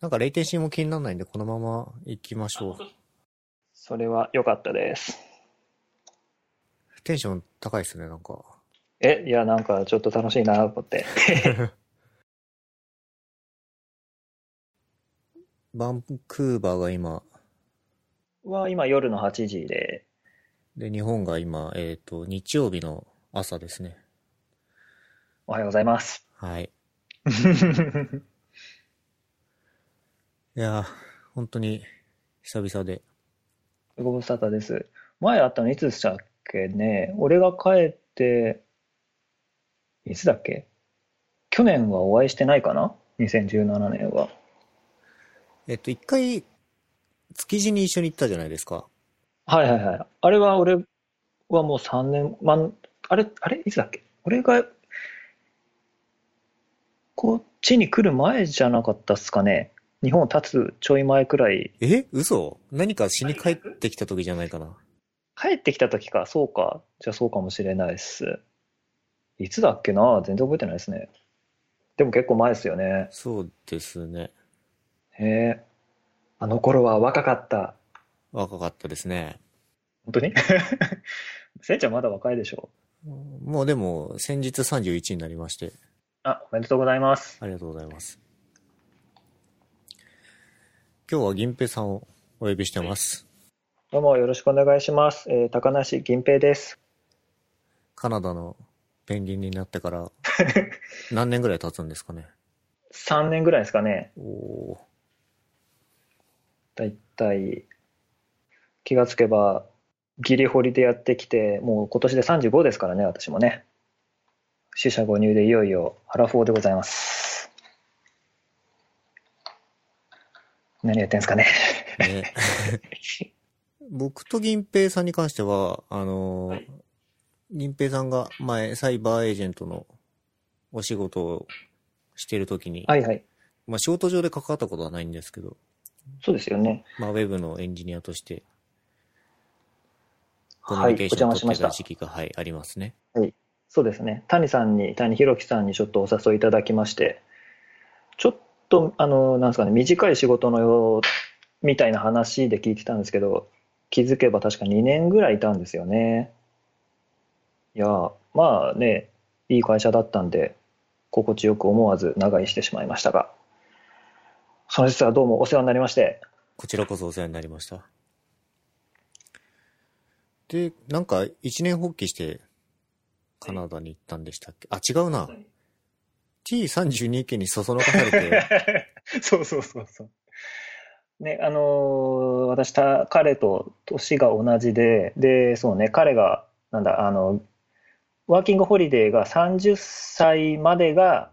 なんかレイテンシーも気にならないんで、このまま行きましょう。それは良かったです。テンション高いですね、なんか。え、いや、なんかちょっと楽しいなと思って。バンクーバーが今、は今夜の8時で、で、日本が今、えっ、と、日曜日の朝ですね。おはようございます。はい。いやー、本当に久々で。ご無沙汰です。前会ったのいつでしたっけね？俺が帰って、いつだっけ？去年はお会いしてないかな ?2017 年は。えっと、一回、築地に一緒に行ったじゃないですか。はいはいはい。あれは俺はもう3年、まん、あれ、あれ？いつだっけ？俺が、こっちに来る前じゃなかったっすかね。日本立つちょい前くらい。え？嘘？何かしに帰ってきた時じゃないかな？帰ってきた時か、そうか。じゃあそうかもしれないっす。いつだっけな？全然覚えてないですね。でも結構前ですよね。そうですね。へえ。あの頃は若かった。若かったですね。本当に？せいちゃんまだ若いでしょ？もうでも、先日31になりまして、あ、おめでとうございます。ありがとうございます。今日は銀平さんをお呼びしてます。どうもよろしくお願いします。えー高梨銀平です。カナダのペンギンになってから、何年ぐらい経つんですかね？3年ぐらいですかね。おーだいたい気がつけばギリホリでやってきてもう今年で35ですからね私もね死者誤入でいよいよアラフォーでございます何やってんすかね。ね。僕と銀平さんに関しては、あのーはい。銀平さんが前、サイバーエージェントのお仕事をしているときに、はいはい。まあ仕事上で関わったことはないんですけど、そうですよね。まあウェブのエンジニアとして、コミュニケーションを取ってたた時期が、はい、ありますね。そうですね。谷さんに谷弘樹さんにちょっとお誘いいただきましてちょっとあのなんですかね短い仕事のようみたいな話で聞いてたんですけど気づけば確か2年ぐらいいたんですよねいやまあねいい会社だったんで心地よく思わず長居してしまいましたがその実はどうもお世話になりましてこちらこそお世話になりました。で、なんか一年発起してカナダに行ったんでしたっけ？あ、違うな。T32 家にそそのかされて、そうそうそうそう。ね、あのー私た、彼と年が同じで、で、そうね、彼が、なんだ、あの、ワーキングホリデーが30歳までが、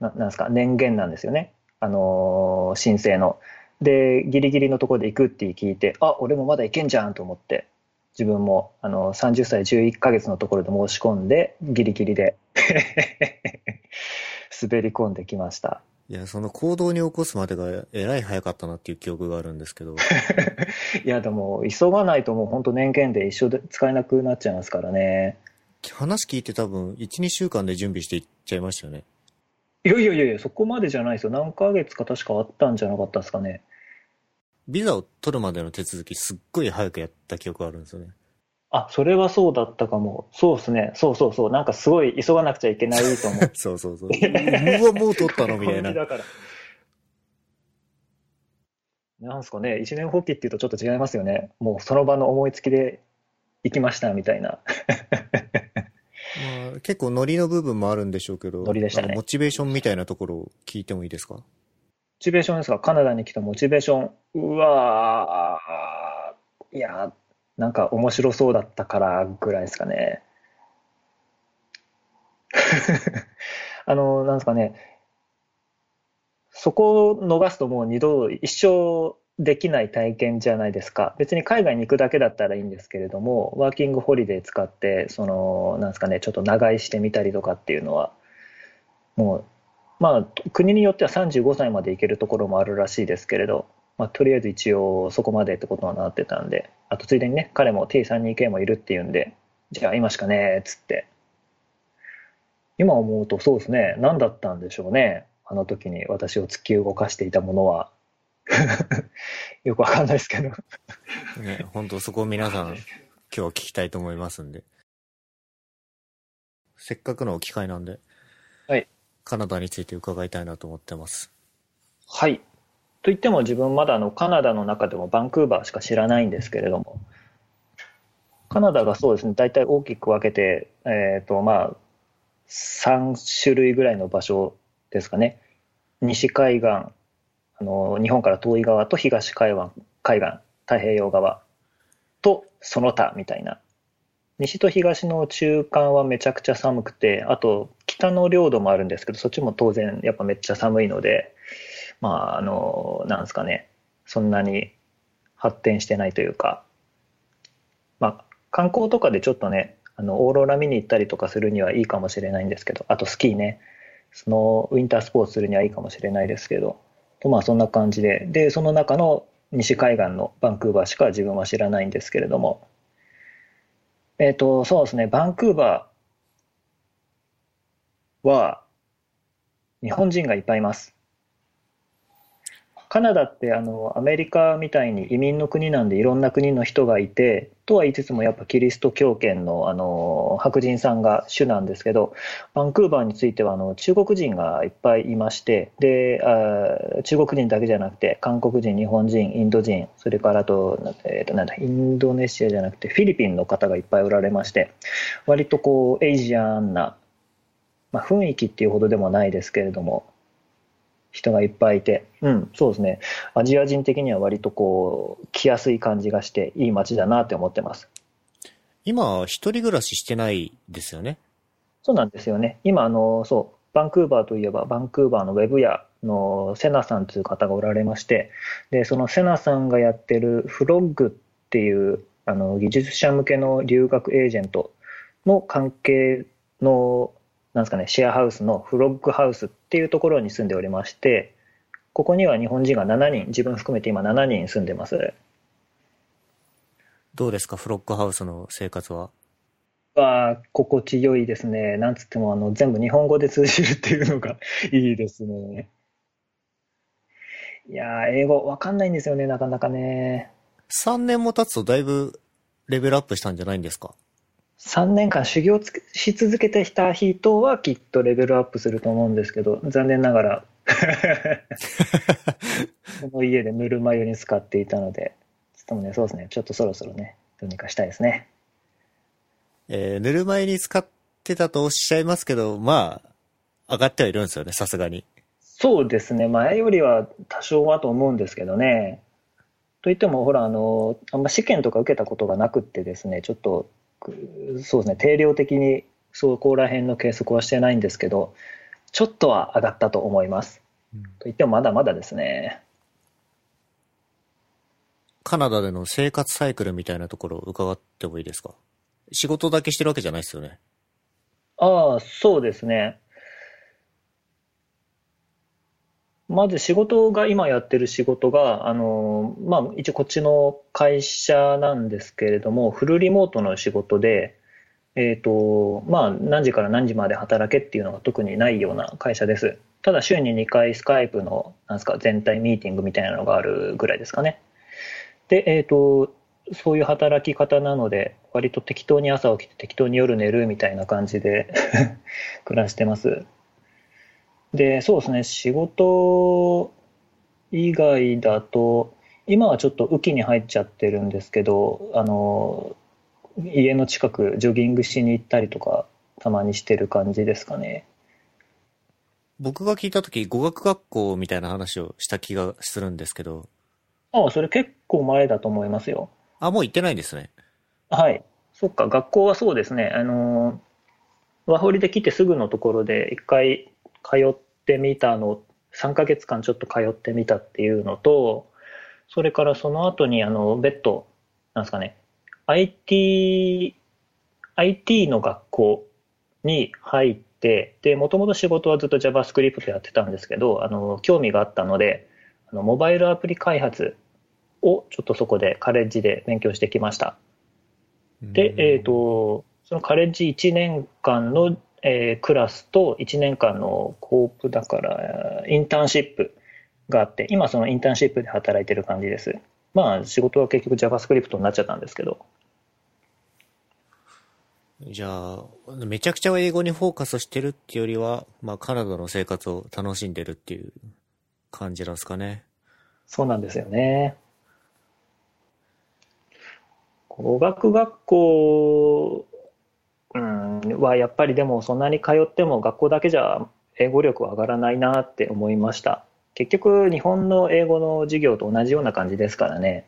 ななんですか、年限なんですよね。あのー申請の。で、ギリギリのところで行くって聞いて、あ、俺もまだ行けんじゃんと思って、自分も、あの、30歳11ヶ月のところで申し込んで、ギリギリで、滑り込んできました。いや、その行動に起こすまでがえらい早かったなっていう記憶があるんですけど、いや、でも、急がないともう本当年限で一生で使えなくなっちゃいますからね。話聞いて多分1、2週間で準備していっちゃいましたよね。いやいやいやいや、そこまでじゃないですよ。何ヶ月か確かあったんじゃなかったですかね。ビザを取るまでの手続きすっごい早くやった記憶があるんですよね。あ、それはそうだったかも。そうですね。そうそうそう。なんかすごい急がなくちゃいけないと思う。そうそうそう。うわ、もう取ったのみたいな本気。だから。なんすかね、一年放棄っていうとちょっと違いますよね。もうその場の思いつきで行きましたみたいな。まあ、結構ノリの部分もあるんでしょうけど、ノリでしたねモチベーションみたいなところを聞いてもいいですか？モチベーションですか？カナダに来たモチベーション。うわー、いやー、なんか面白そうだったからぐらいですかね。あの、なんですかね、そこを逃すともう二度一生できない体験じゃないですか。別に海外に行くだけだったらいいんですけれども、ワーキングホリデー使って、その、なんですかね、ちょっと長居してみたりとかっていうのは、もう、まあ、国によっては35歳まで行けるところもあるらしいですけれど、まあ、とりあえず一応そこまでってことになってたんで、あとついでにね、彼も T32K もいるっていうんで、じゃあ今しかねえっつって。今思うとそうですね、何だったんでしょうね。あの時に私を突き動かしていたものは。よくわかんないですけど。ね、本当そこを皆さん、今日は聞きたいと思いますんで。せっかくの機会なんで、はい。カナダについて伺いたいなと思ってます。はい。と言っても自分まだあのカナダの中でもバンクーバーしか知らないんですけれども、カナダがそうですね、大体大きく分けて、えっ、と、まあ、3種類ぐらいの場所ですかね。西海岸、あの、日本から遠い側と東海岸、海岸、太平洋側とその他みたいな。西と東の中間はめちゃくちゃ寒くて、あと北の領土もあるんですけど、そっちも当然やっぱめっちゃ寒いので、まあ、あの、なんですかね、そんなに発展してないというか、まあ、観光とかでちょっとね、あの、オーロラ見に行ったりとかするにはいいかもしれないんですけど、あとスキーね、そのウィンタースポーツするにはいいかもしれないですけど、とまあそんな感じで、で、その中の西海岸のバンクーバーしか自分は知らないんですけれども、えっ、と、そうですね、バンクーバーは日本人がいっぱいいます。カナダってあのアメリカみたいに移民の国なんでいろんな国の人がいてとは言いつつもやっぱキリスト教圏のあの白人さんが主なんですけどバンクーバーについてはあの中国人がいっぱいいましてであ中国人だけじゃなくて韓国人日本人インド人それからと,、えーとなんだインドネシアじゃなくてフィリピンの方がいっぱいおられまして割とこうエイジアンな、まあ、雰囲気っていうほどでもないですけれども人がいっぱいいて、うん、そうですね。アジア人的には割とこう、来やすい感じがして、いい街だなって思ってます。今、一人暮らししてないですよね？そうなんですよね。今、あの、そう、バンクーバーといえば、バンクーバーのウェブ屋のセナさんという方がおられまして、で、そのセナさんがやってるフロッグっていう、あの、技術者向けの留学エージェントの関係の、なんですかね、シェアハウスのフロッグハウスっていうところに住んでおりまして、ここには日本人が7人、自分含めて今7人住んでます。どうですか、フロックハウスの生活は？は、心地よいですね。なんつっても、あの、全部日本語で通じるっていうのが いいですね。いやー、英語わかんないんですよね、なかなかね。3年も経つとだいぶレベルアップしたんじゃないんですか？3年間修行し続けてきた人はきっとレベルアップすると思うんですけど、残念ながら、この家でぬるま湯に使っていたので、ちょっともね、そうですね、ちょっとそろそろね、どうにかしたいですね。えー、ぬるま湯に使ってたとおっしゃいますけど、まあ、上がってはいるんですよね、さすがに。そうですね、前よりは多少はと思うんですけどね。といっても、ほら、あの、あんま試験とか受けたことがなくってですね、ちょっと、くそうですね、定量的にそこら辺の計測はしてないんですけど、ちょっとは上がったと思います。といってもまだまだですね。カナダでの生活サイクルみたいなところを伺ってもいいですか？仕事だけしてるわけじゃないですよね。ああ、そうですね。まず仕事が、今やってる仕事が、あの、まあ、一応こっちの会社なんですけれども、フルリモートの仕事で、えっと、まあ、何時から何時まで働けっていうのが特にないような会社です。ただ、週に2回スカイプの、なんですか、全体ミーティングみたいなのがあるぐらいですかね。で、えっと、そういう働き方なので、割と適当に朝起きて適当に夜寝るみたいな感じで 暮らしてます。で、そうですね、仕事以外だと、今はちょっと雨季に入っちゃってるんですけど、あの、家の近くジョギングしに行ったりとか、たまにしてる感じですかね。僕が聞いたとき、語学学校みたいな話をした気がするんですけど、ああ、それ結構前だと思いますよ。あ、もう行ってないんですね。はい。そっか、学校はそうですね。あの、ワーホリで来てすぐのところで一回通ってみたの、3ヶ月間ちょっと通ってみたっていうのと、それからその後にあの、別途、なんですかね、IT、IT の学校に入って、で、もともと仕事はずっと JavaScript やってたんですけど、あの、興味があったので、あの、モバイルアプリ開発をちょっとそこでカレッジで勉強してきました。で、えっ、と、そのカレッジ1年間の、えークラスと1年間のコープだから、インターンシップがあって、今そのインターンシップで働いてる感じです。まあ仕事は結局 JavaScript になっちゃったんですけど。じゃあ、めちゃくちゃ英語にフォーカスしてるっていうよりは、まあカナダの生活を楽しんでるっていう感じなんですかね。そうなんですよね。語学学校、うん、はやっぱりでもそんなに通っても学校だけじゃ英語力は上がらないなって思いました。結局日本の英語の授業と同じような感じですからね。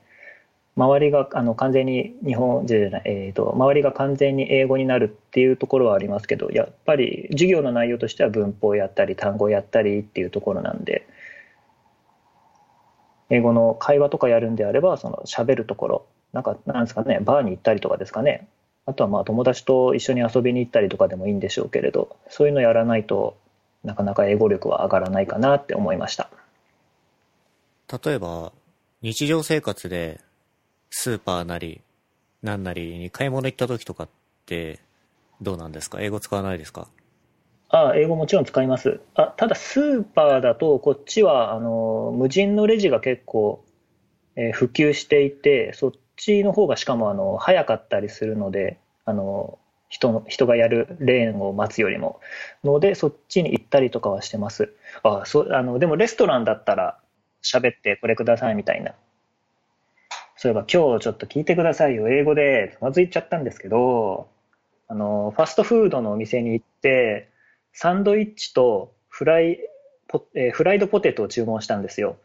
周りがあの完全に日本じゃない、えーと、周りが完全に英語になるっていうところはありますけど、やっぱり授業の内容としては文法やったり単語やったりっていうところなんで、英語の会話とかやるんであれば、その喋るところ、なんか、なんですかね、バーに行ったりとかですかね。あとはまあ友達と一緒に遊びに行ったりとかでもいいんでしょうけれど、そういうのやらないとなかなか英語力は上がらないかなって思いました。例えば、日常生活でスーパーなり、なんなりに買い物行った時とかってどうなんですか？英語使わないですか？ああ、英語もちろん使います。あ、ただスーパーだとこっちはあの無人のレジが結構、えー普及していて、そっちの方がしかもあの早かったりするので、あの人の人がやるレーンを待つよりものでそっちに行ったりとかはしてます。あ、そあのでもレストランだったら喋ってこれくださいみたいな。そういえば今日ちょっと聞いてくださいよ英語でつまずいちゃったんですけど、あのファストフードのお店に行って。サンドイッチとフライポ、えーフライドポテトを注文したんですよ。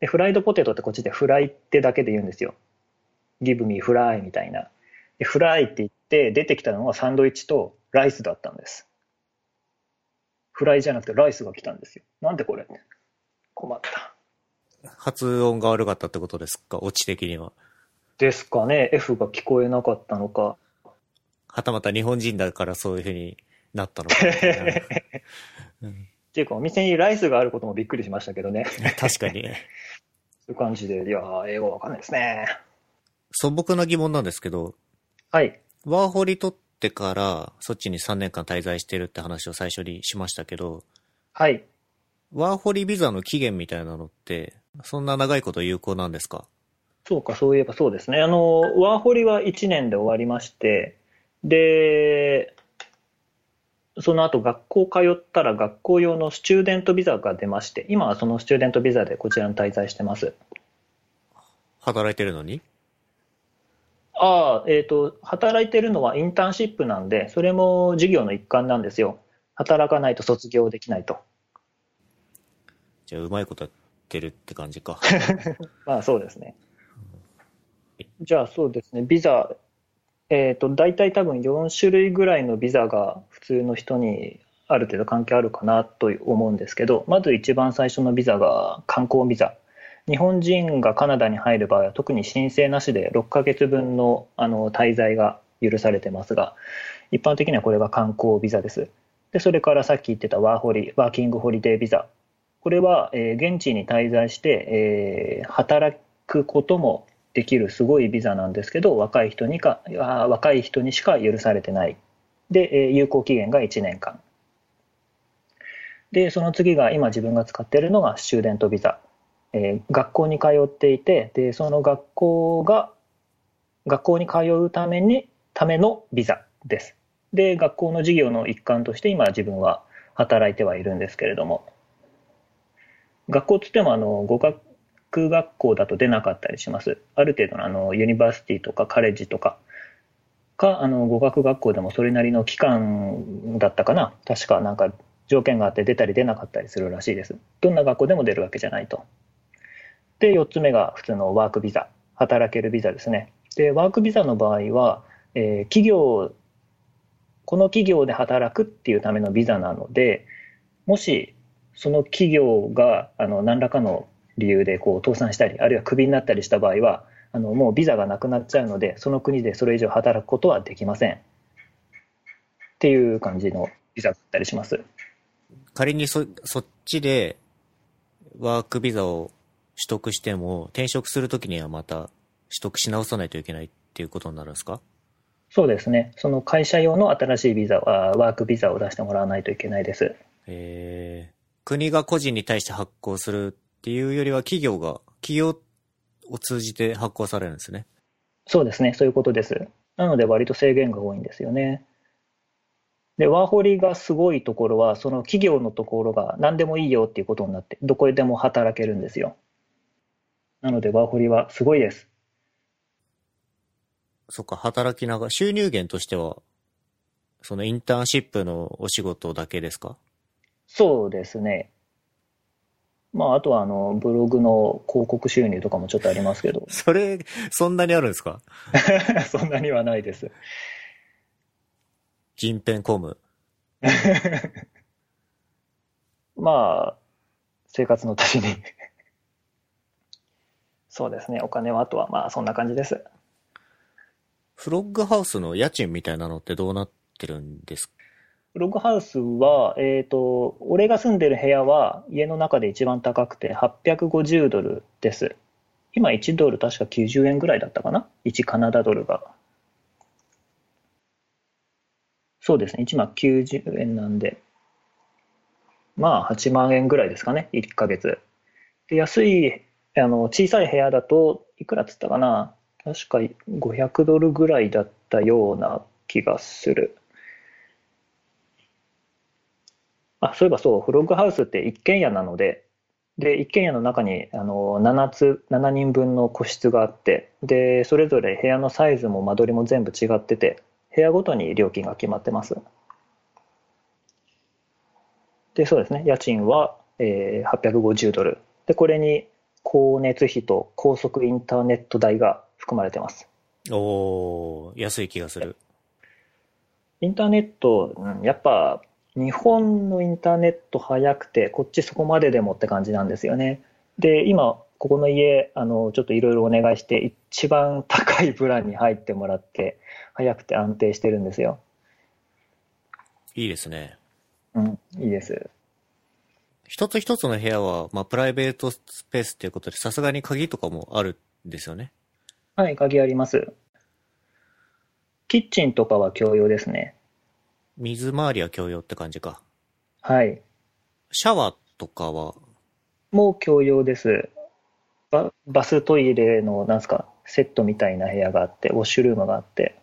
で、フライドポテトってこっちでフライってだけで言うんですよ。Give me フライみたいな。で、フライって言って出てきたのがサンドイッチとライスだったんです。フライじゃなくてライスが来たんですよ。なんでこれ？困った。発音が悪かったってことですか？オチ的には。ですかね ?F が聞こえなかったのか。はたまた日本人だからそういう風になったのかっていうかお店にライスがあることもびっくりしましたけどね。確かに。そういう感じで、いやー、英語わかんないですね。素朴な疑問なんですけど、はい。ワーホリ取ってからそっちに3年間滞在してるって話を最初にしましたけど、はい。ワーホリビザの期限みたいなのって、そんな長いこと有効なんですか？そうか、そういえばそうですね。あの、ワーホリは1年で終わりまして、で、その後学校通ったら学校用のスチューデントビザが出まして、今はそのスチューデントビザでこちらに滞在してます。働いてるのに？ああ、えっと、働いてるのはインターンシップなんで、それも授業の一環なんですよ。働かないと卒業できないと。じゃあうまいことやってるって感じか。まあそうですね。じゃあそうですね、ビザ、えっと、大体多分4種類ぐらいのビザが普通の人にある程度関係あるかなと思うんですけど、まず一番最初のビザが観光ビザ。日本人がカナダに入る場合は特に申請なしで6ヶ月分のあの滞在が許されてますが、一般的にはこれが観光ビザです。で、それからさっき言ってたワーホリ、ワーキングホリデービザ。これは、えー現地に滞在して、えー働くこともできるすごいビザなんですけど、若い人にか、あー若い人にしか許されてない。で、えー有効期限が1年間。で、その次が今自分が使っているのがスチューデントビザ。えー学校に通っていて、で、その学校が、学校に通うために、ためのビザです。で、学校の授業の一環として今自分は働いてはいるんですけれども、学校っつってもあの語学学校だと出なかったりします。ある程度のあのユニバーシティとかカレッジとかかあの語学学校でもそれなりの期間だったかな確かなんか条件があって出たり出なかったりするらしいです。どんな学校でも出るわけじゃないと。で、4つ目が普通のワークビザ、働けるビザですね。で、ワークビザの場合は、えー企業、この企業で働くっていうためのビザなので、もしその企業があの何らかの理由でこう倒産したり、あるいはクビになったりした場合は、あのもうビザがなくなっちゃうので、その国でそれ以上働くことはできません。っていう感じのビザだったりします。仮にそ、そっちでワークビザを取得しても、転職するときにはまた取得し直さないといけないっていうことになるんですか？そうですね。その会社用の新しいビザは、ワークビザを出してもらわないといけないです。えー、国が個人に対して発行するってっていうよりは企業が、企業を通じて発行されるんですね。そうですね、そういうことです。なので割と制限が多いんですよね。で、ワーホリがすごいところは、その企業のところが何でもいいよっていうことになって、どこでも働けるんですよ。なのでワーホリはすごいです。そっか、働きながら、収入源としては、そのインターンシップのお仕事だけですか？そうですね。まあ、あとはあの、ブログの広告収入とかもちょっとありますけど、それ、そんなにあるんですか？そんなにはないです。人編コム？まあ、生活の足しに。そうですね。お金はあとはまあそんな感じです。フロッグハウスの家賃みたいなのってどうなってるんですか？ログハウスは、えっと、俺が住んでる部屋は家の中で一番高くて850ドルです。今1ドル確か90円ぐらいだったかな ?1 カナダドルが。そうですね。1万90円なんで。まあ8万円ぐらいですかね？1ヶ月。で、安い、あの、小さい部屋だと、いくらっつったかな？確か500ドルぐらいだったような気がする。あ、そういえばそう、フロッグハウスって一軒家なので、で、一軒家の中にあの7つ、7人分の個室があって、で、それぞれ部屋のサイズも間取りも全部違ってて、部屋ごとに料金が決まってます。で、そうですね、家賃は、えー850ドル。で、これに光熱費と高速インターネット代が含まれてます。おー、安い気がする。インターネット、うんやっぱ日本のインターネット早くて、こっちそこまででもって感じなんですよね。で、今、ここの家、あの、ちょっといろいろお願いして、一番高いプランに入ってもらって、早くて安定してるんですよ。いいですね。うん、いいです。一つ一つの部屋は、まあ、プライベートスペースっていうことで、さすがに鍵とかもあるんですよね。はい、鍵あります。キッチンとかは共用ですね。水回りは共用って感じか。はい。シャワーとかは、もう共用です。ババストイレの、なんすか、セットみたいな部屋があって、ウォッシュルームがあって。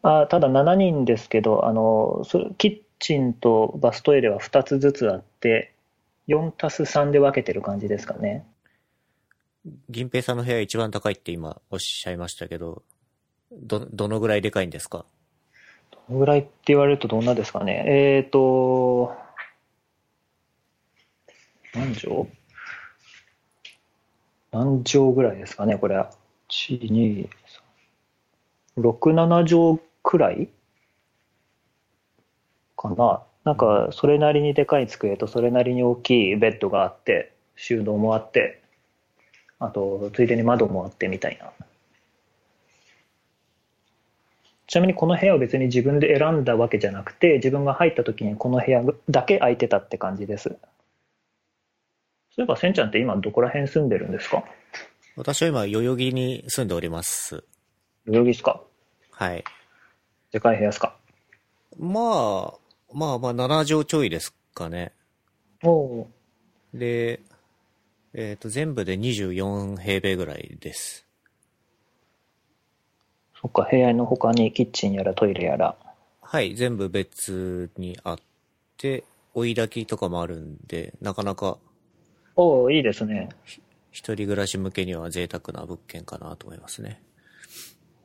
あただ7人ですけど、あの、そキッチンとバストイレは2つずつあって、4たす3で分けてる感じですかね。銀平さんの部屋一番高いって今おっしゃいましたけど、ど、どのぐらいでかいんですか？どのぐらいって言われるとどんなですかね。えーと、何畳？何畳ぐらいですかね、これは。1、2、3、6、7畳くらい？かな。なんか、それなりにでかい机とそれなりに大きいベッドがあって、収納もあって、あと、ついでに窓もあってみたいな。ちなみにこの部屋を別に自分で選んだわけじゃなくて、自分が入った時にこの部屋だけ空いてたって感じです。そういえば、せんちゃんって今どこら辺住んでるんですか？私は今、代々木に住んでおります。代々木ですか？はい。でかい部屋ですか？まあ、まあまあ、7畳ちょいですかね。おおで、えっ、と、全部で24平米ぐらいです。そっか、部屋の他にキッチンやらトイレやら。はい、全部別にあって、追い炊きとかもあるんで、なかなかおおいいですね。一人暮らし向けには贅沢な物件かなと思いますね。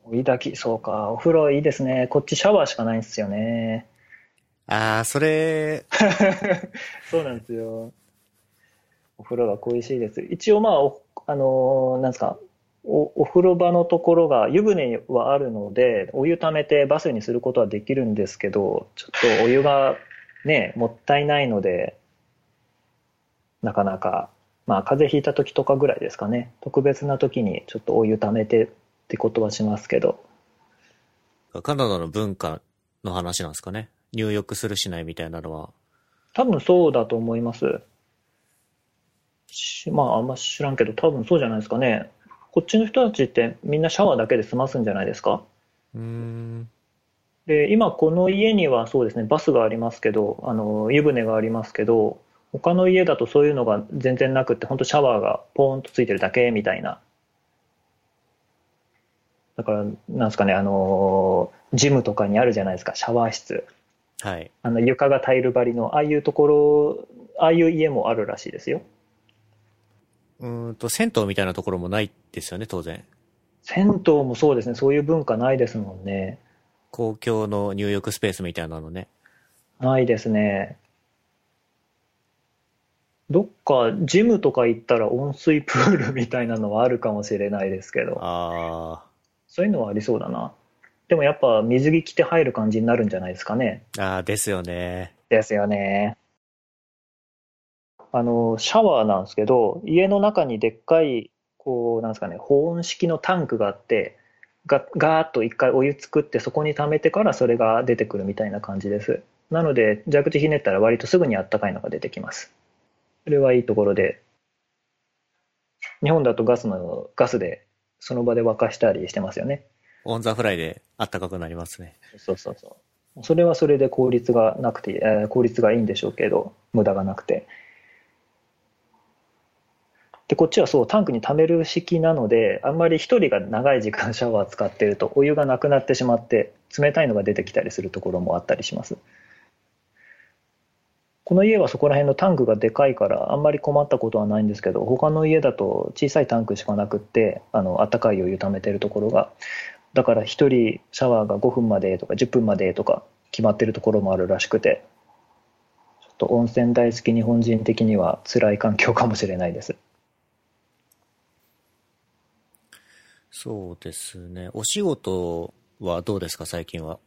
追い炊き、そうか。お風呂いいですね。こっちシャワーしかないんですよね。あー、それ、そうなんですよ。お風呂が恋しいです。一応まあ、おあのーなんですか、お、お風呂場のところが湯船はあるので、お湯溜めてバスにすることはできるんですけど、ちょっとお湯がね、もったいないので、なかなか、まあ風邪ひいた時とかぐらいですかね。特別な時にちょっとお湯溜めてってことはしますけど。カナダの文化の話なんですかね。入浴するしないみたいなのは。多分そうだと思います。しまあ、あんま知らんけど、多分そうじゃないですかね。こっちの人たちってみんなシャワーだけで済ますんじゃないですか？うーん。で、今この家にはそうですね、バスがありますけど、あの、湯船がありますけど、他の家だとそういうのが全然なくって、本当シャワーがポーンとついてるだけみたいな。だから、なんですかね、あの、ジムとかにあるじゃないですか、シャワー室。はい。あの床がタイル張りの、ああいうところ、ああいう家もあるらしいですよ。うーんと、銭湯みたいなところもないですよね、当然。銭湯もそうですね、そういう文化ないですもんね。公共の入浴スペースみたいなのね。ないですね。どっかジムとか行ったら温水プールみたいなのはあるかもしれないですけど、あそういうのはありそうだな。でもやっぱ水着着て入る感じになるんじゃないですかね。ー、あーですよね。ですよね。あの、シャワーなんですけど、家の中にでっかい、こう、なんですかね、保温式のタンクがあって、がガーッと一回お湯作ってそこに溜めてからそれが出てくるみたいな感じです。なので、蛇口ひねったら割とすぐにあったかいのが出てきます。それはいいところで、日本だとガスの、ガスでその場で沸かしたりしてますよね。オンザフライであったかくなりますね。そうそうそう。それはそれで効率がなくて、えー効率がいいんでしょうけど、無駄がなくて。で、こっちはそう、タンクに溜める式なので、あんまり一人が長い時間シャワー使ってると、お湯がなくなってしまって、冷たいのが出てきたりするところもあったりします。この家はそこら辺のタンクがでかいから、あんまり困ったことはないんですけど、他の家だと小さいタンクしかなくって、あの、暖かいお湯溜めてるところが、だから一人シャワーが5分までとか10分までとか決まってるところもあるらしくて、ちょっと温泉大好き日本人的には辛い環境かもしれないです。そうですね。お仕事はどうですか、最近は。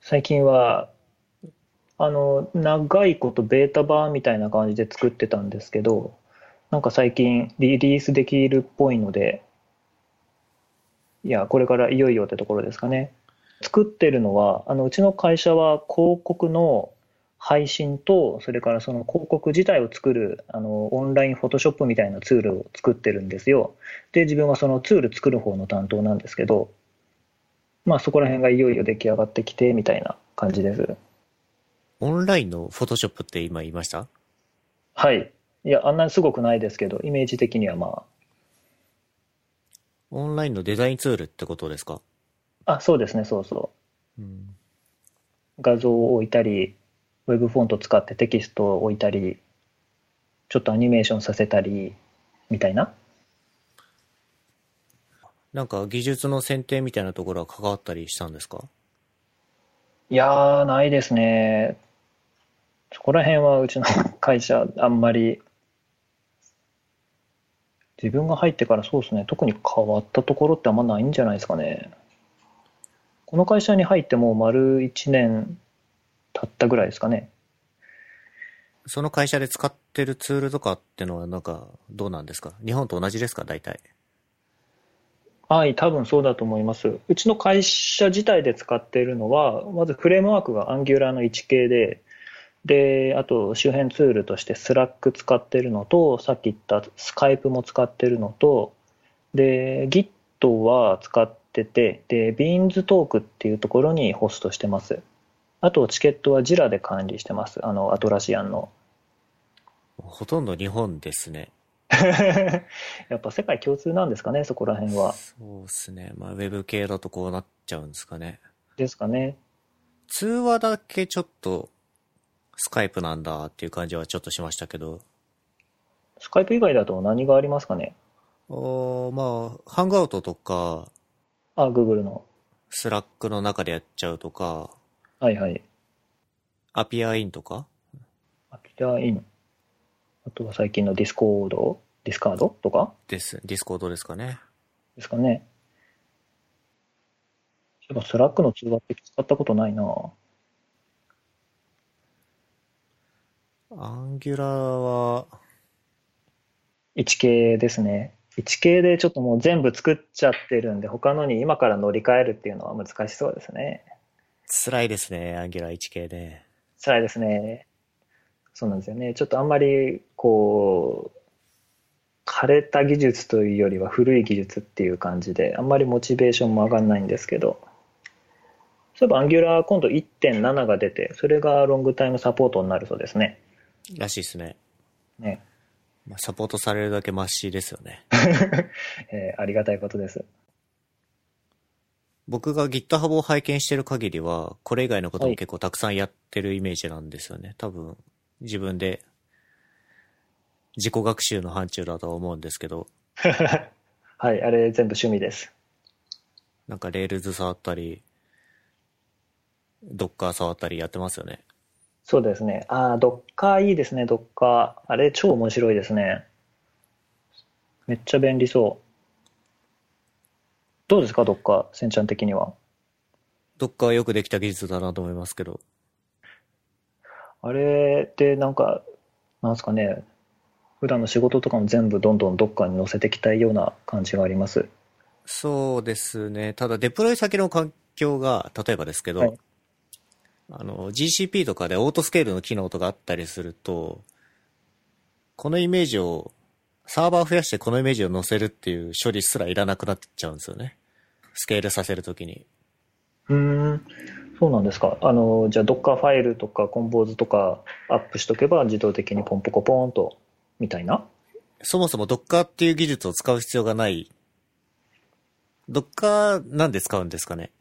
最近は、あの、長いことベータ版みたいな感じで作ってたんですけど、なんか最近リリースできるっぽいので、いや、これからいよいよってところですかね。作ってるのは、あの、うちの会社は広告の配信と、それからその広告自体を作る、あの、オンラインフォトショップみたいなツールを作ってるんですよ。で、自分はそのツール作る方の担当なんですけど、まあそこら辺がいよいよ出来上がってきて、みたいな感じです。オンラインのフォトショップって今言いました？はい。いや、あんなにすごくないですけど、イメージ的にはまオンラインのデザインツールってことですか？あ、あ、そうですね、そうそう。うん。画像を置いたり、ウェブフォント使ってテキストを置いたり、ちょっとアニメーションさせたり、みたいな。なんか技術の選定みたいなところは関わったりしたんですか？いやー、ないですね。そこら辺はうちの会社、あんまり、自分が入ってからそうですね、特に変わったところってあんまないんじゃないですかね。この会社に入ってもう丸1年経ったぐらいですかね。その会社で使ってるツールとかってのはなんかどうなんですか？日本と同じですか？大体。はい、多分そうだと思います。うちの会社自体で使っているのは、まずフレームワークが Angular の1系で、で、あと周辺ツールとして Slack 使ってるのと、さっき言った Skype も使ってるのと、で、Git は使ってて、で、BeansTalk っていうところにホストしてます。あと、チケットは Jira で管理してます。あの、アトラシアンの。ほとんど日本ですね。やっぱ世界共通なんですかね、そこら辺は。そうですね。まあ、ウェブ系だとこうなっちゃうんですかね。ですかね。通話だけちょっと、スカイプなんだっていう感じはちょっとしましたけど、スカイプ以外だと何がありますかね？おーまあ、ハングアウトとか、あ、Google の。スラックの中でやっちゃうとか、はいはい。 appear.in とか、 appear.in。あとは最近の Discord、 Discord とか？です。 Discord ですかね。ですかね。そういえばスラックの通話って使ったことないなアンギュラーは、1K ですね。1K でちょっともう全部作っちゃってるんで、他のに今から乗り換えるっていうのは難しそうですね。辛いですね、アンギュラー 1K で。辛いですね。そうなんですよね。ちょっとあんまり、こう、枯れた技術というよりは古い技術っていう感じで、あんまりモチベーションも上がんないんですけど、そういえば Angular 今度1.7が出て、それがロングタイムサポートになるそうですね。らしいですね。ね。まあ、サポートされるだけマシですよね。えーありがたいことです。僕が GitHub を拝見してる限りは、これ以外のことはいも結構たくさんやってるイメージなんですよね。多分、自分で自己学習の範疇だとは思うんですけど、はい、あれ全部趣味です。なんか Rails 触ったり、Docker 触ったりやってますよね。そうですね。ああ、ドッカーいいですね、ドッカー。あれ超面白いですね。めっちゃ便利そう。どうですか、ドッカー、せんちゃん的には？Docker はよくできた技術だなと思いますけど、あれってなんか、なんですかね、普段の仕事とかも全部どんどんドッカーに載せていきたいような感じがあります。そうですね。ただ、デプロイ先の環境が、例えばですけど、はいあの、GCP とかでオートスケールの機能とかあったりすると、このイメージを、サーバー増やしてこのイメージを載せるっていう処理すらいらなくなっちゃうんですよね。スケールさせるときに。うーん、そうなんですか。あの、じゃあ、ドッカーファイルとかコンポーズとかアップしとけば自動的にポンポコポーンと、みたいな？そもそも Docker っていう技術を使う必要がない。Docker なんで使うんですかね？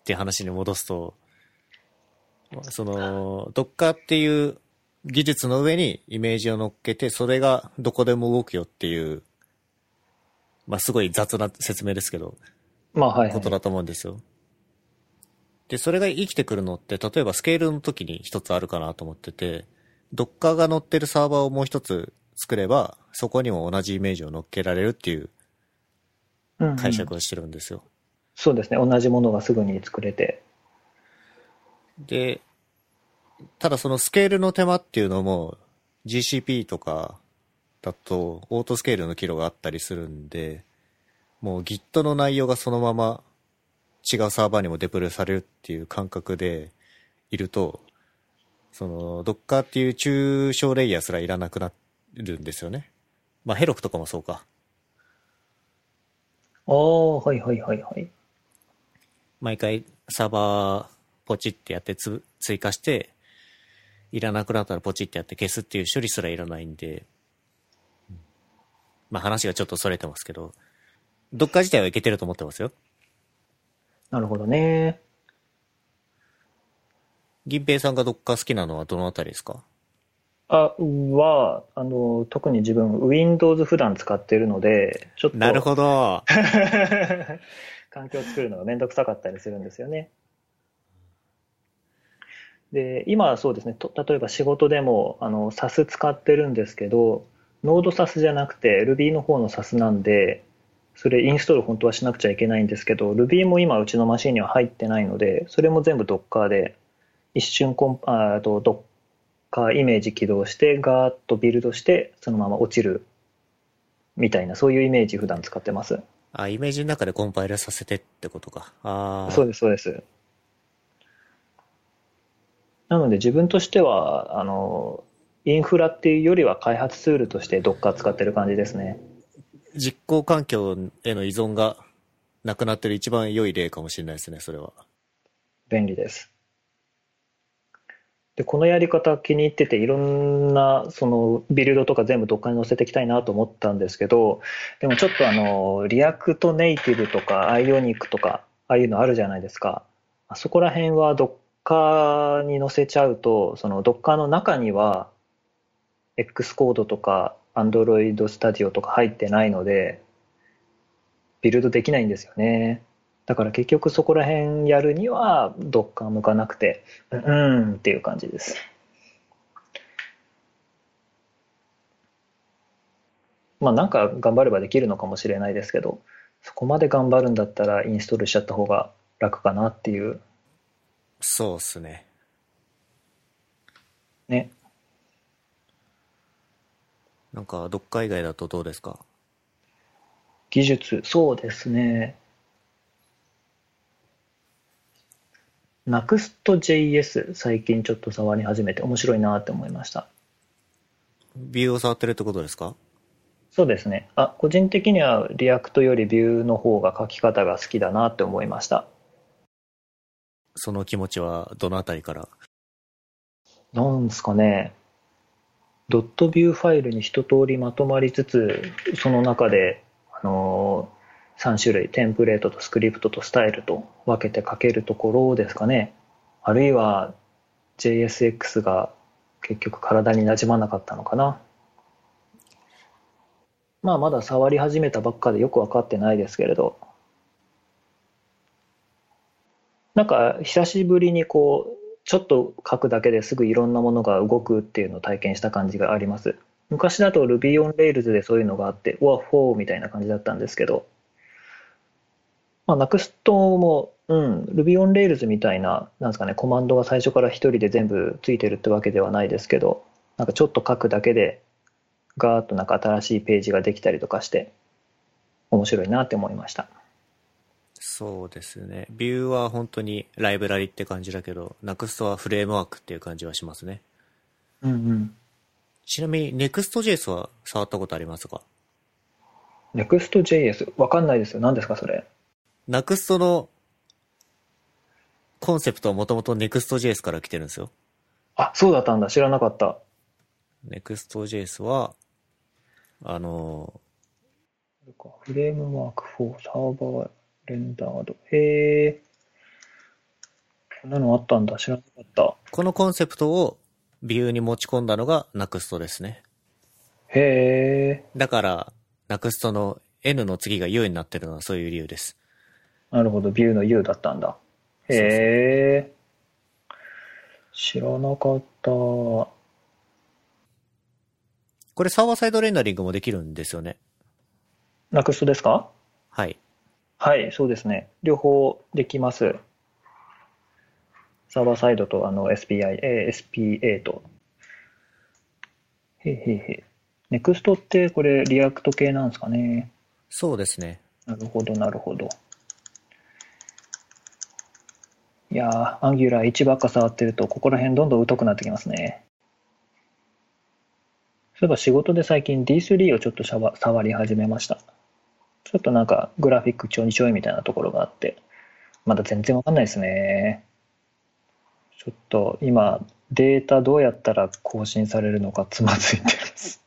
っていう話に戻すと、その、Docker っていう技術の上にイメージを乗っけて、それがどこでも動くよっていう、まあすごい雑な説明ですけど、まあ、はい、はい。ことだと思うんですよ。で、それが生きてくるのって、例えばスケールの時に一つあるかなと思ってて、Docker が乗ってるサーバーをもう一つ作れば、そこにも同じイメージを乗っけられるっていううんうん解釈をしてるんですよ。そうですね。同じものがすぐに作れて。で、ただそのスケールの手間っていうのも GCP とかだとオートスケールの機能があったりするんで、もう Git の内容がそのまま違うサーバーにもデプロイされるっていう感覚でいると、その Docker っていう抽象レイヤーすらいらなくなるんですよね。まあヘロクとかもそうか。ああ、はいはいはいはい。毎回サーバーポチってやってつ追加して、いらなくなったらポチってやって消すっていう処理すらいらないんで、まあ話がちょっとそれてますけど、どっか自体はいけてると思ってますよ。なるほどね。銀平さんがどっか好きなのはどのあたりですか？あ、は、あの、特に自分 Windows 普段使ってるので、ちょっとなるほど。環境を作るのがめんどくさかったりするんですよね。で、今はそうですね、と例えば仕事でも、あの、SAS 使ってるんですけど、ノード SAS じゃなくて Ruby の方の SAS なんで、それインストール本当はしなくちゃいけないんですけど、Ruby も今うちのマシンには入ってないので、それも全部 Docker で、一瞬コン、ああと Docker イメージ起動して、ガーッとビルドして、そのまま落ちるみたいな、そういうイメージ普段使ってます。あ、イメージの中でコンパイルさせてってことか。ああ。そうです、そうです。なので自分としては、あの、インフラっていうよりは開発ツールとして Docker 使ってる感じですね。実行環境への依存がなくなってる一番良い例かもしれないですね、それは。便利です。で、このやり方気に入ってて、いろんな、その、ビルドとか全部 Docker に載せていきたいなと思ったんですけど、でもちょっとあの、 React Native とか、 Ionic とか、ああいうのあるじゃないですか。あそこら辺は Docker に載せちゃうと、その Docker の中には、Xcode とか Android Studio とか入ってないので、ビルドできないんですよね。だから結局そこら辺やるには Docker 向かなくて、うん、うんっていう感じです。まあなんか頑張ればできるのかもしれないですけど、そこまで頑張るんだったらインストールしちゃった方が楽かなっていうそうっすね。ね。なんか、どっか以外だとどうですか？技術、そうですね。Next.js 最近ちょっと触り始めて面白いなって思いました。 Vue を触ってるってことですか？そうですね。あ、個人的には React より Vue の方が書き方が好きだなって思いました。その気持ちはどのあたりから？なんですかね。ドットビューファイルに一通りまとまりつつ、その中で、あのー、3種類、テンプレートとスクリプトとスタイルと分けて書けるところですかね。あるいは JSX が結局体になじまなかったのかな。まあまだ触り始めたばっかでよく分かってないですけれど、なんか久しぶりにこう、ちょっと書くだけですぐいろんなものが動くっていうのを体験した感じがあります。昔だと Ruby on Rails でそういうのがあって、うわ、フォーみたいな感じだったんですけど、まあ、Next も、うん、Ruby on Rails みたいな、なんですかね、コマンドが最初から一人で全部ついてるってわけではないですけど、なんかちょっと書くだけで、ガーッとなんか新しいページができたりとかして、面白いなって思いました。そうですね。ビューは本当にライブラリって感じだけど、Next はフレームワークっていう感じはしますね。うんうん。ちなみに Next.js は触ったことありますか ?Next.js? わかんないですよ。何ですかそれ？Next のコンセプトはもともと Next.js から来てるんですよ。あ、そうだったんだ。知らなかった。Next.js は、あのフレームワーク4サーバーレンダード。へえ。こんなのあったんだ。知らなかった。このコンセプトをビューに持ち込んだのが NUXT ですね。へえ。だから、NUXT の N の次が U になってるのはそういう理由です。なるほど。ビューの U だったんだ。へえ。知らなかった。これサーバーサイドレンダリングもできるんですよね。 Nuxt ですか？はい。はい、そうですね。両方できます。サーバーサイドとあの SPI、え SPA と。へへへ。 Nuxt ってこれ React 系なんですかね。そうですね。なるほど、なるほど。いやー、アンギュラー1ばっか触ってると、ここら辺どんどん疎くなってきますね。そういえば仕事で最近 D3 をちょっと触り始めました。ちょっとなんかグラフィックちょいちょいみたいなところがあって、まだ全然わかんないですね。ちょっと今、データどうやったら更新されるのかつまずいてます。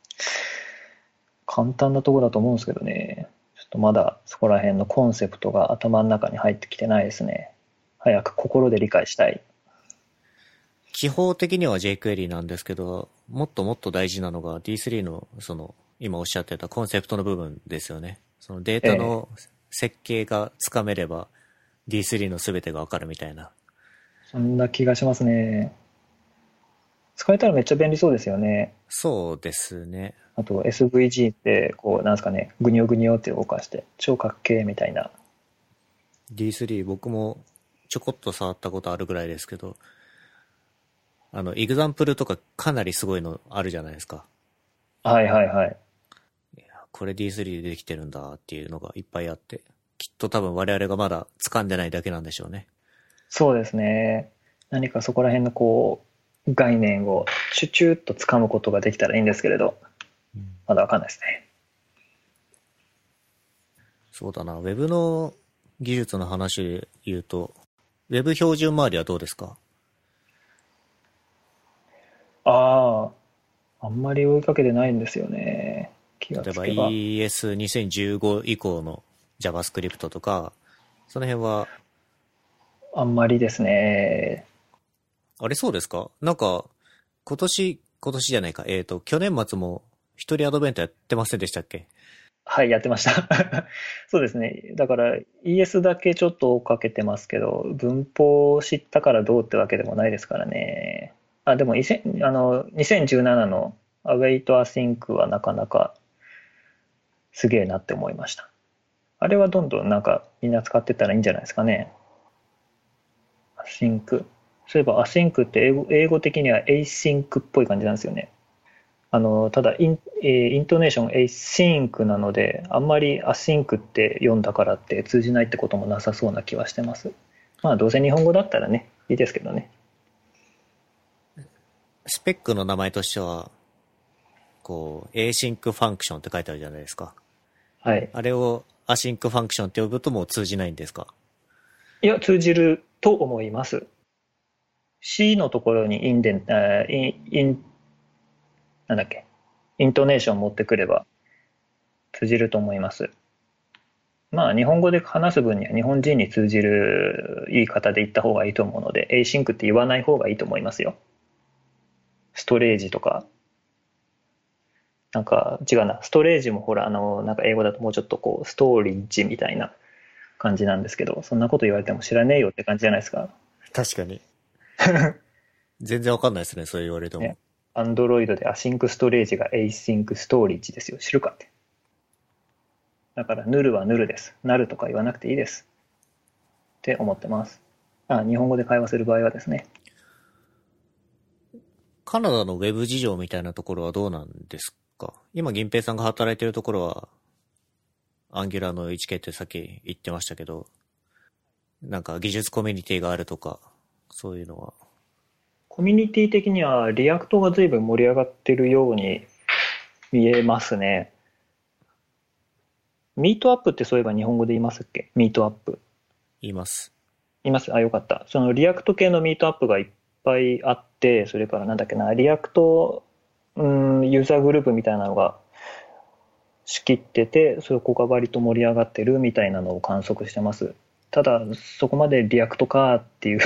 簡単なとこだと思うんですけどね。ちょっとまだそこら辺のコンセプトが頭の中に入ってきてないですね。早く心で理解したい。基本的には jQuery なんですけど、もっともっと大事なのが D3 のその今おっしゃってたコンセプトの部分ですよね。そのデータの設計がつかめれば D3 の全てがわかるみたいな。そんな気がしますね。使えたらめっちゃ便利そうですよね。そうですね。あと SVG って、こう、なんですかね、ぐにょぐにょって動かして、超かっけーみたいな。D3 僕もちょこっと触ったことあるぐらいですけど、あの、エグザンプルとかかなりすごいのあるじゃないですか。はいはいはい。これ D3 でできてるんだっていうのがいっぱいあって、きっと多分我々がまだ掴んでないだけなんでしょうね。そうですね。何かそこら辺のこう、概念をチュチュッと掴むことができたらいいんですけれど、うん、まだわかんないですね。そうだな、ウェブの技術の話で言うと、ウェブ標準周りはどうですか？ああ、あんまり追いかけてないんですよね。例えば ES2015 以降の JavaScript とか、その辺は？あんまりですね。あれそうですか？なんか、今年、今年じゃないか。えっ、ー、と、去年末も一人アドベントやってませんでしたっけ？はい、やってました。そうですね。だから ES だけちょっと追っかけてますけど、文法を知ったからどうってわけでもないですからね。あ、でも、あの、2017の Await Async はなかなかすげえなって思いました。あれはどんどんなんかみんな使ってたらいいんじゃないですかね。 async？そういえば async って英語英語的には async っぽい感じなんですよね。あの、ただイン、えー、イントネーション async なので、あんまり async って読んだからって通じないってこともなさそうな気はしてます。まあどうせ日本語だったらね、いいですけどね。スペックの名前としては、こう、 async function って書いてあるじゃないですか。はい。あれを async function って呼ぶともう通じないんですか？いや、通じると思います。C のところにインデン、イン、インなんだっけ、イントネーション持ってくれば通じると思います。まあ、日本語で話す分には日本人に通じる言い方で言った方がいいと思うので、async って言わない方がいいと思いますよ。ストレージとか、なんか違うな、ストレージもほら、あの、なんか英語だともうちょっとこう、 storage みたいな感じなんですけど、そんなこと言われても知らねえよって感じじゃないですか。確かに。全然わかんないですね、そう言われても。アンドロイドで AsyncStorage が AsyncStorage ですよ。知るかって。だから、ヌルはヌルです。 null とか言わなくていいです。って思ってます。あ、日本語で会話する場合はですね。カナダのウェブ事情みたいなところはどうなんですか今、銀平さんが働いてるところは、アンギュラーの 1K ってさっき言ってましたけど、なんか技術コミュニティがあるとか、そういうのは。コミュニティ的には React が随分盛り上がってるように見えますね。ミートアップってそういえば日本語で言いますっけ？ミートアップ。言います。言います？あ、よかった。その React 系のミートアップがいっぱいあって、それからなんだっけな、 React、うん、ユーザーグループみたいなのが仕切ってて、そこが割と盛り上がってるみたいなのを観測してます。ただ、そこまで React かっていう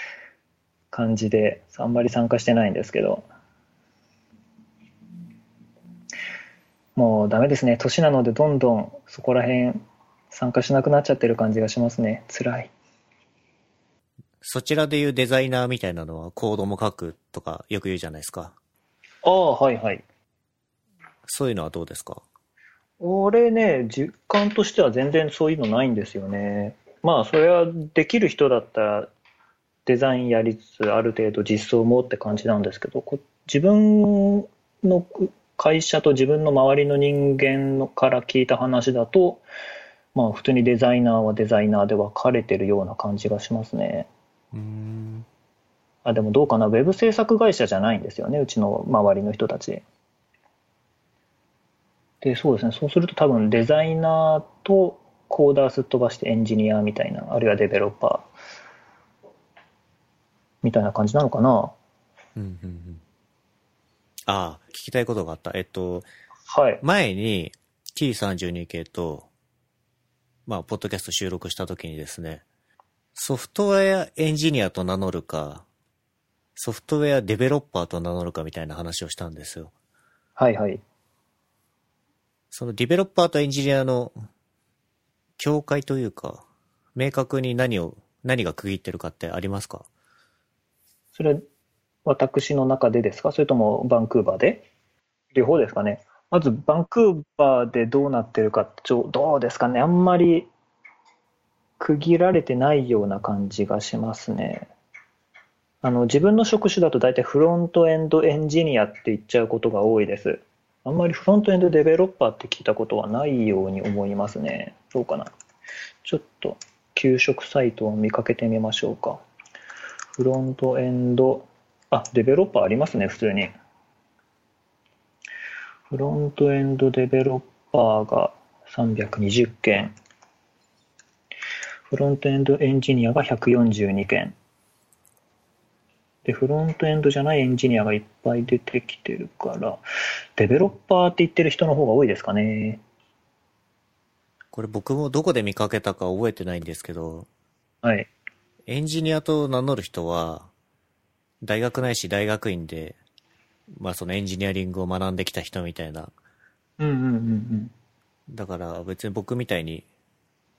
感じで、あんまり参加してないんですけど。もうダメですね。年なのでどんどんそこら辺参加しなくなっちゃってる感じがしますね。辛い。そちらでいうデザイナーみたいなのはコードも書くとかよく言うじゃないですか。ああ、はいはい。そういうのはどうですか？俺ね、実感としては全然そういうのないんですよね。まあ、それはできる人だったら、デザインやりつつ、ある程度実装もって感じなんですけど、自分の会社と自分の周りの人間から聞いた話だと、まあ、普通にデザイナーはデザイナーで分かれてるような感じがしますね。うんあでもどうかな、ウェブ制作会社じゃないんですよね、うちの周りの人たち。で、そうですね。そうすると多分デザイナーとコーダーすっ飛ばしてエンジニアみたいな、あるいはデベロッパーみたいな感じなのかな。うんうんうん。ああ、聞きたいことがあった。えっと、はい。前に T32 系と、まあ、ポッドキャスト収録した時にですね、ソフトウェアエンジニアと名乗るか、ソフトウェアデベロッパーと名乗るかみたいな話をしたんですよ。はいはい。そのディベロッパーとエンジニアの境界というか、明確に何を、何が区切ってるかってありますか？それ、私の中でですか？それともバンクーバーで？両方ですかね。まず、バンクーバーでどうなってるかちょ、どうですかね？あんまり区切られてないような感じがしますね。あの、自分の職種だと大体フロントエンドエンジニアって言っちゃうことが多いです。あんまりフロントエンドデベロッパーって聞いたことはないように思いますね。そうかな？ちょっと、給食サイトを見かけてみましょうか。フロントエンド、あ、デベロッパーありますね、普通に。フロントエンドデベロッパーが320件。フロントエンドエンジニアが142件。で、フロントエンドじゃないエンジニアがいっぱい出てきてるから、デベロッパーって言ってる人の方が多いですかね。これ僕もどこで見かけたか覚えてないんですけど、はい。エンジニアと名乗る人は、大学ないし大学院で、まあそのエンジニアリングを学んできた人みたいな。うんうんうんうん。だから別に僕みたいに、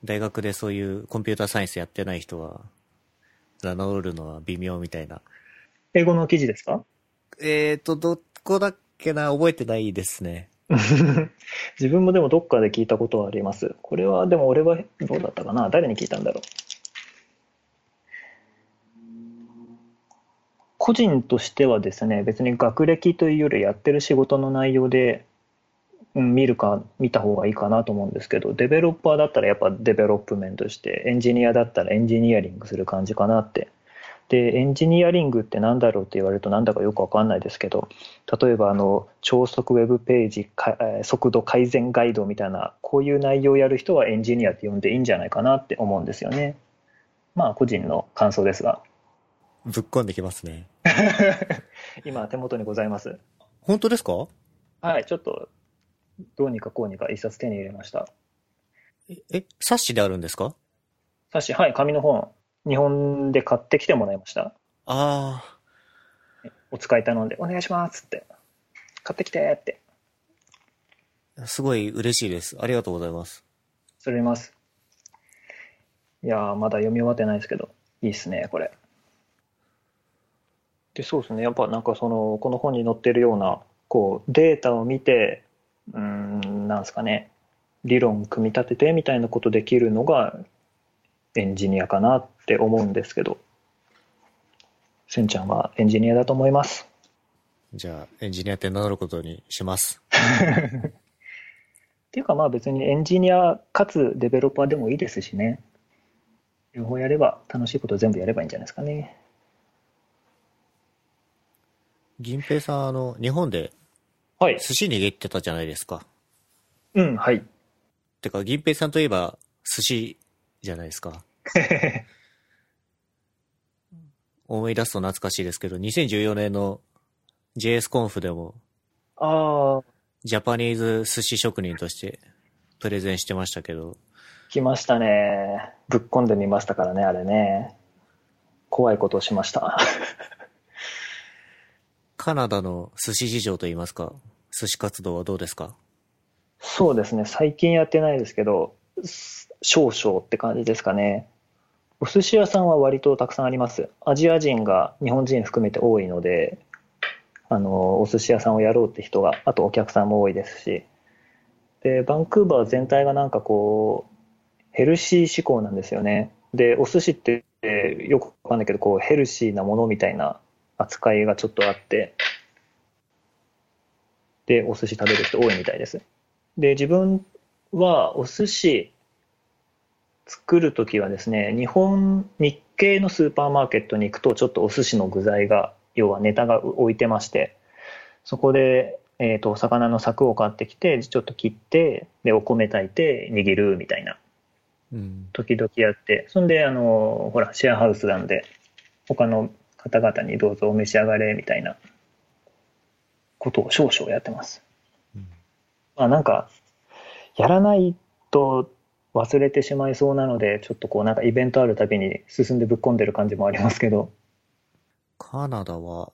大学でそういうコンピューターサイエンスやってない人は、名乗るのは微妙みたいな英語の記事ですか？えっ、ー、と、どこだっけな？覚えてないですね。自分もでもどっかで聞いたことはあります。これは、でも俺はどうだったかな？誰に聞いたんだろう？個人としてはですね、別に学歴というよりやってる仕事の内容で、うん、見るか、見た方がいいかなと思うんですけど、デベロッパーだったらやっぱデベロップメントして、エンジニアだったらエンジニアリングする感じかなってで、エンジニアリングって何だろうって言われるとなんだかよくわかんないですけど、例えばあの、超速ウェブページ速度改善ガイドみたいな、こういう内容をやる人はエンジニアって呼んでいいんじゃないかなって思うんですよね。まあ、個人の感想ですが。ぶっこんできますね。今、手元にございます。本当ですか？はい、ちょっと、どうにかこうにか一冊手に入れました。ええ、冊子であるんですか？冊子、はい、紙の本、日本で買ってきてもらいました。あお使い頼んで、お願いしますって。買ってきてって。あ、すごい嬉しいです。ありがとうございます。それ見ます。いやー、まだ読み終わってないですけど、いいっすね、これ。で、そうですね。やっぱなんかその、この本に載ってるような、こう、データを見て、うーん、なんですかね、理論組み立ててみたいなことできるのがエンジニアかなって思うんですけど、せんちゃんはエンジニアだと思います。じゃあ、エンジニアって名乗ることにします。っていうかまあ別にエンジニアかつデベロッパーでもいいですしね。両方やれば楽しいこと全部やればいいんじゃないですかね。銀平さん、あの、日本ではい。寿司握ってたじゃないですか。うん、はい。てか、銀平さんといえば寿司じゃないですか。思い出すと懐かしいですけど、2014年の JS コンフでも、ああ、ジャパニーズ寿司職人としてプレゼンしてましたけど、来ましたね。ぶっこんでみましたからね、あれね。怖いことをしました。カナダの寿司事情といいますか、寿司活動はどうですか？そうですね。最近やってないですけど、す少々って感じですかね。お寿司屋さんは割とたくさんあります。アジア人が日本人含めて多いので、あの、お寿司屋さんをやろうって人が、あとお客さんも多いですし。で、バンクーバー全体がなんかこう、ヘルシー志向なんですよね。で、お寿司ってよくわかんないけど、こう、ヘルシーなものみたいな扱いがちょっとあって、で、お寿司食べる人多いみたいです。で、自分はお寿司作るときはですね、日本、日系のスーパーマーケットに行くと、ちょっとお寿司の具材が、要はネタが置いてまして、そこで、えっと、お魚の柵を買ってきて、ちょっと切って、で、お米炊いて握るみたいな、うん。時々やって、そんで、あの、ほら、シェアハウスなんで、他の方々にどうぞお召し上がれ、みたいなことを少々やってます。うんまあなんか、やらないと忘れてしまいそうなので、ちょっとこうなんかイベントあるたびに進んでぶっ込んでる感じもありますけど、カナダは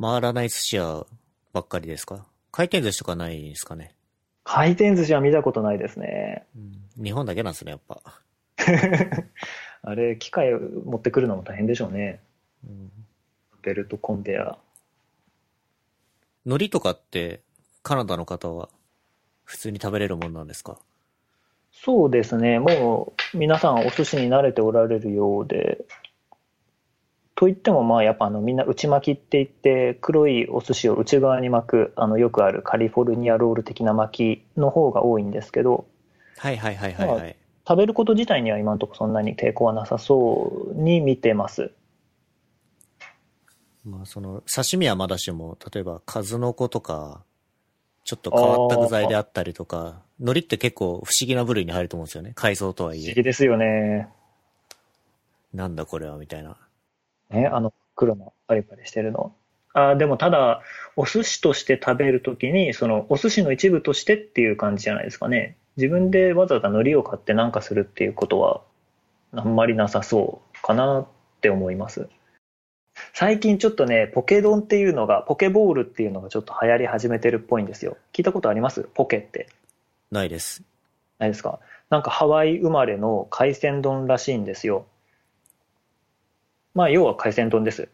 回らない寿司屋ばっかりですか？回転寿司とかないですかね、回転寿司は見たことないですね。うん、日本だけなんですね、やっぱ。あれ、機械持ってくるのも大変でしょうね。うん。ベルトコンベヤ海苔とかってカナダの方は普通に食べれるもんなんですか？そうですね、もう皆さんお寿司に慣れておられるようで、といってもまあやっぱあのみんな内巻きって言って黒いお寿司を内側に巻くあのよくあるカリフォルニアロール的な巻きの方が多いんですけど、はいはいはいはいはい。食べること自体には今のところそんなに抵抗はなさそうに見てます。まあその刺身はまだしも、例えば数の子とか、ちょっと変わった具材であったりとか、海苔って結構不思議な部類に入ると思うんですよね。海藻とはいえ。不思議ですよね。なんだこれはみたいな。ね、あの黒のパリパリしてるの？あーでもただ、お寿司として食べるときに、そのお寿司の一部としてっていう感じじゃないですかね。自分でわざわざ海苔を買ってなんかするっていうことは、あんまりなさそうかなって思います。最近ちょっとね、ポケ丼っていうのが、ポケボールっていうのがちょっと流行り始めてるっぽいんですよ。聞いたことあります？ポケって。ないです。ないですか？なんかハワイ生まれの海鮮丼らしいんですよ。まあ要は海鮮丼です。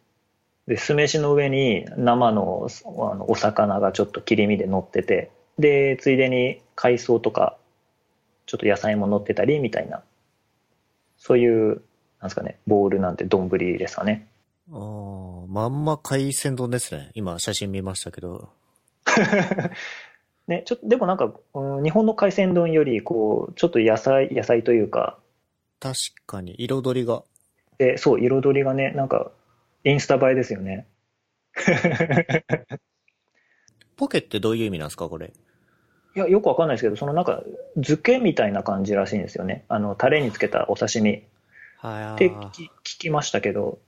で、酢飯の上に生のあのお魚がちょっと切り身で乗ってて、で、ついでに海藻とか、ちょっと野菜も乗ってたりみたいな、そういう、なんですかね、ボールなんて丼ですかね。ああ、まんま海鮮丼ですね。今写真見ましたけど。ね、ちょっと、でもなんか、うん日本の海鮮丼より、こう、ちょっと野菜、野菜というか、確かに彩りが。で、そう、彩りがね、なんか、インスタ映えですよね。ポケってどういう意味なんですかこれ？いや、よくわかんないですけど、そのなんか、漬けみたいな感じらしいんですよね。あの、タレにつけたお刺身はい。って聞き聞きましたけど、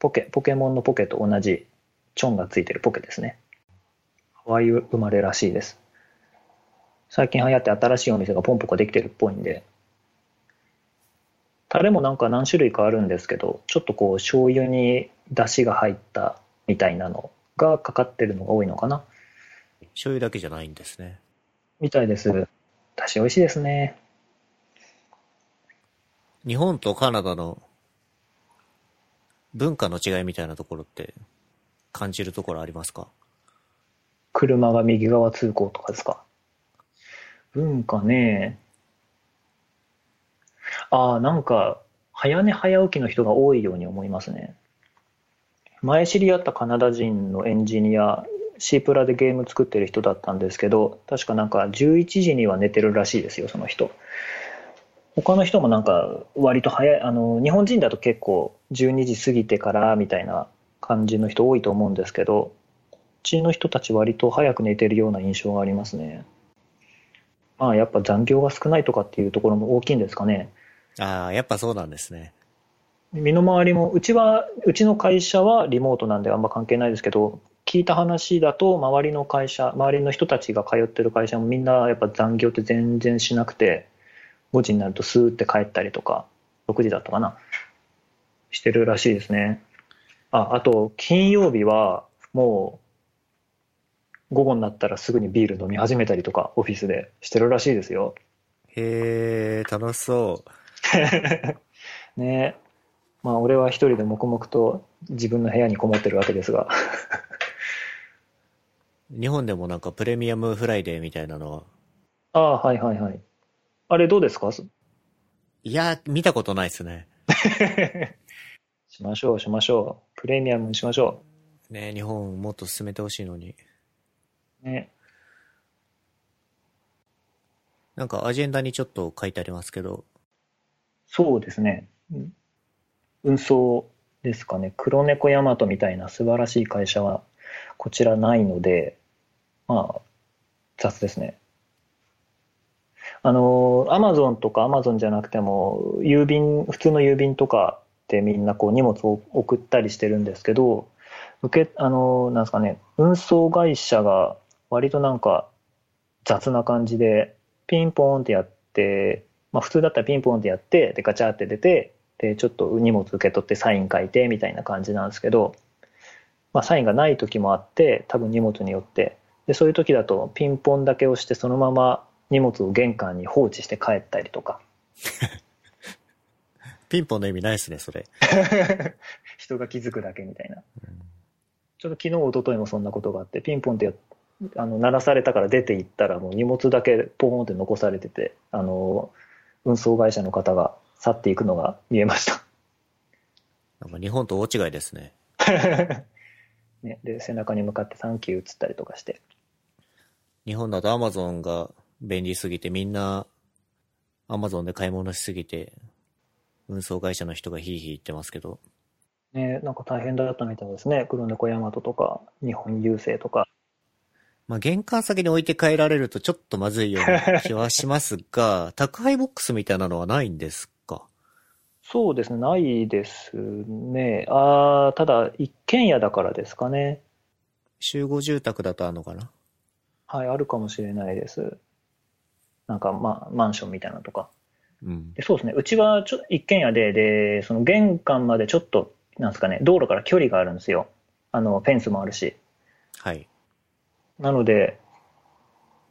ポケ、ポケモンのポケと同じチョンがついてるポケですね。ハワイ生まれらしいです。最近流行って新しいお店がポンポコできてるっぽいんで、タレもなんか何種類かあるんですけど、ちょっとこう醤油に出汁が入ったみたいなのがかかってるのが多いのかな。醤油だけじゃないんですね。みたいです。出汁美味しいですね。日本とカナダの文化の違いみたいなところって感じるところありますか？車が右側通行とかですか？文化ね。ああ、なんか、早寝早起きの人が多いように思いますね。前知り合ったカナダ人のエンジニア、シープラでゲーム作ってる人だったんですけど、確かなんか11時には寝てるらしいですよ、その人。他の人もなんか割と早い、あの、日本人だと結構12時過ぎてからみたいな感じの人多いと思うんですけど、こっちの人たち割と早く寝てるような印象がありますね。まあやっぱ残業が少ないとかっていうところも大きいんですかね。ああ、やっぱそうなんですね。身の回りも、うちは、うちの会社はリモートなんであんま関係ないですけど、聞いた話だと、周りの会社、周りの人たちが通ってる会社もみんなやっぱ残業って全然しなくて、5時になるとスーって帰ったりとか、6時だったかな、してるらしいですね。あ、あと、金曜日はもう、午後になったらすぐにビール飲み始めたりとか、オフィスでしてるらしいですよ。へえ、楽しそう。ねまあ俺は一人で黙々と自分の部屋にこもってるわけですが 日本でもなんかプレミアムフライデーみたいなのは、ああはいはいはいあれどうですか？しいや、見たことないですね。ましょうしましょう。プレミアムにしましょね日本もっと進めてほしいのに。うね。なんかアジェンダにちょっと書いてありますけど、そうですね。うん運送ですかね。黒猫ヤマトみたいな素晴らしい会社はこちらないのでまあ雑ですね。あのアマゾンとかアマゾンじゃなくても郵便普通の郵便とかってみんなこう荷物を送ったりしてるんですけど受けあのなんですかね運送会社が割となんか雑な感じでピンポーンってやって、まあ、普通だったらピンポーンってやってでガチャって出てでちょっと荷物受け取ってサイン書いてみたいな感じなんですけど、まあ、サインがない時もあって多分荷物によって。でそういう時だとピンポンだけ押してそのまま荷物を玄関に放置して帰ったりとか。ピンポンの意味ないですね、それ。人が気づくだけみたいなちょっと昨日一昨日もそんなことがあってピンポンってやあの鳴らされたから出て行ったらもう荷物だけポーンって残されててあの運送会社の方が去っていくのが見えましたなんか日本と大違いですね。ね、で背中に向かって「サンキュー」っつったりとかして日本だとアマゾンが便利すぎてみんなアマゾンで買い物しすぎて運送会社の人がヒーヒー言ってますけど、ねなんか大変だったみたいですね。黒猫ヤマトとか日本郵政とか。まあ玄関先に置いて帰られるとちょっとまずいような 気はしますが、宅配ボックスみたいなのはないんですか？そうですねないですね。あーただ一軒家だからですかね。集合住宅だとあるのかな？はいあるかもしれないです。なんかまあマンションみたいなのとかうん。でそうですねうちはちょ一軒家ででその玄関までちょっとなんですかね道路から距離があるんですよあのフェンスもあるしはい。なので、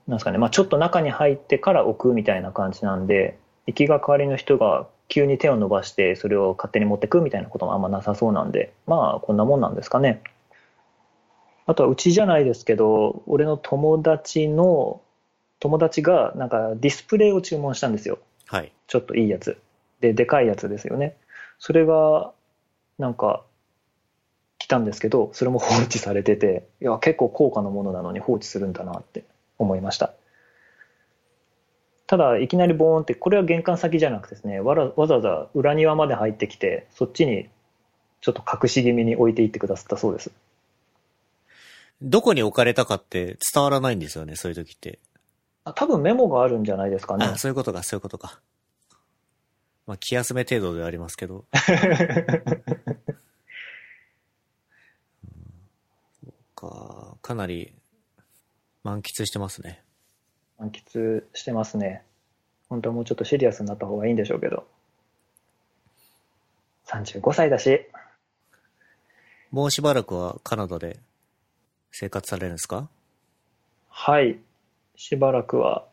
なんですかね、まあ、ちょっと中に入ってから置くみたいな感じなんで、行きがかりの人が急に手を伸ばして、それを勝手に持ってくみたいなこともあんまなさそうなんで、まあ、こんなもんなんですかね。あとは、うちじゃないですけど、俺の友達の、友達が、なんかディスプレイを注文したんですよ。はい。ちょっといいやつ。で、でかいやつですよね。それが、なんか、来たんですけど、それも放置されてて、いや、結構高価なものなのに放置するんだなって思いました。ただ、いきなりボーンって、これは玄関先じゃなくてですね、わらわざわざ裏庭まで入ってきて、そっちにちょっと隠し気味に置いていってくださったそうです。どこに置かれたかって伝わらないんですよね、そういう時って。あ多分メモがあるんじゃないですかね。あ、そういうことか、そういうことか。まあ、気休め程度ではありますけど。か。かなり満喫してますね。満喫してますね。本当はもうちょっとシリアスになった方がいいんでしょうけど。35歳だし、もうしばらくはカナダで生活されるんですか？はい。しばらくは、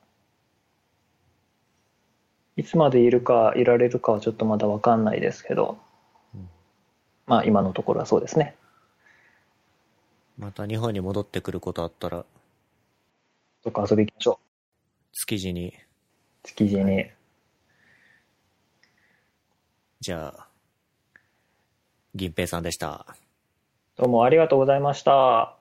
いつまでいるか、いられるかはちょっとまだわかんないですけど、うんまあ今のところはそうですね。また日本に戻ってくることあったら、どっか遊び行きましょ築地に、う。築地に。じゃあ、銀平さんでした。どうもありがとうございました。